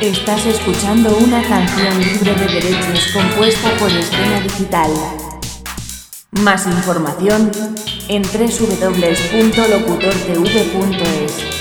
Estás escuchando una canción libre de derechos compuesta por Escena Digital. Más información en www.locutordv.es.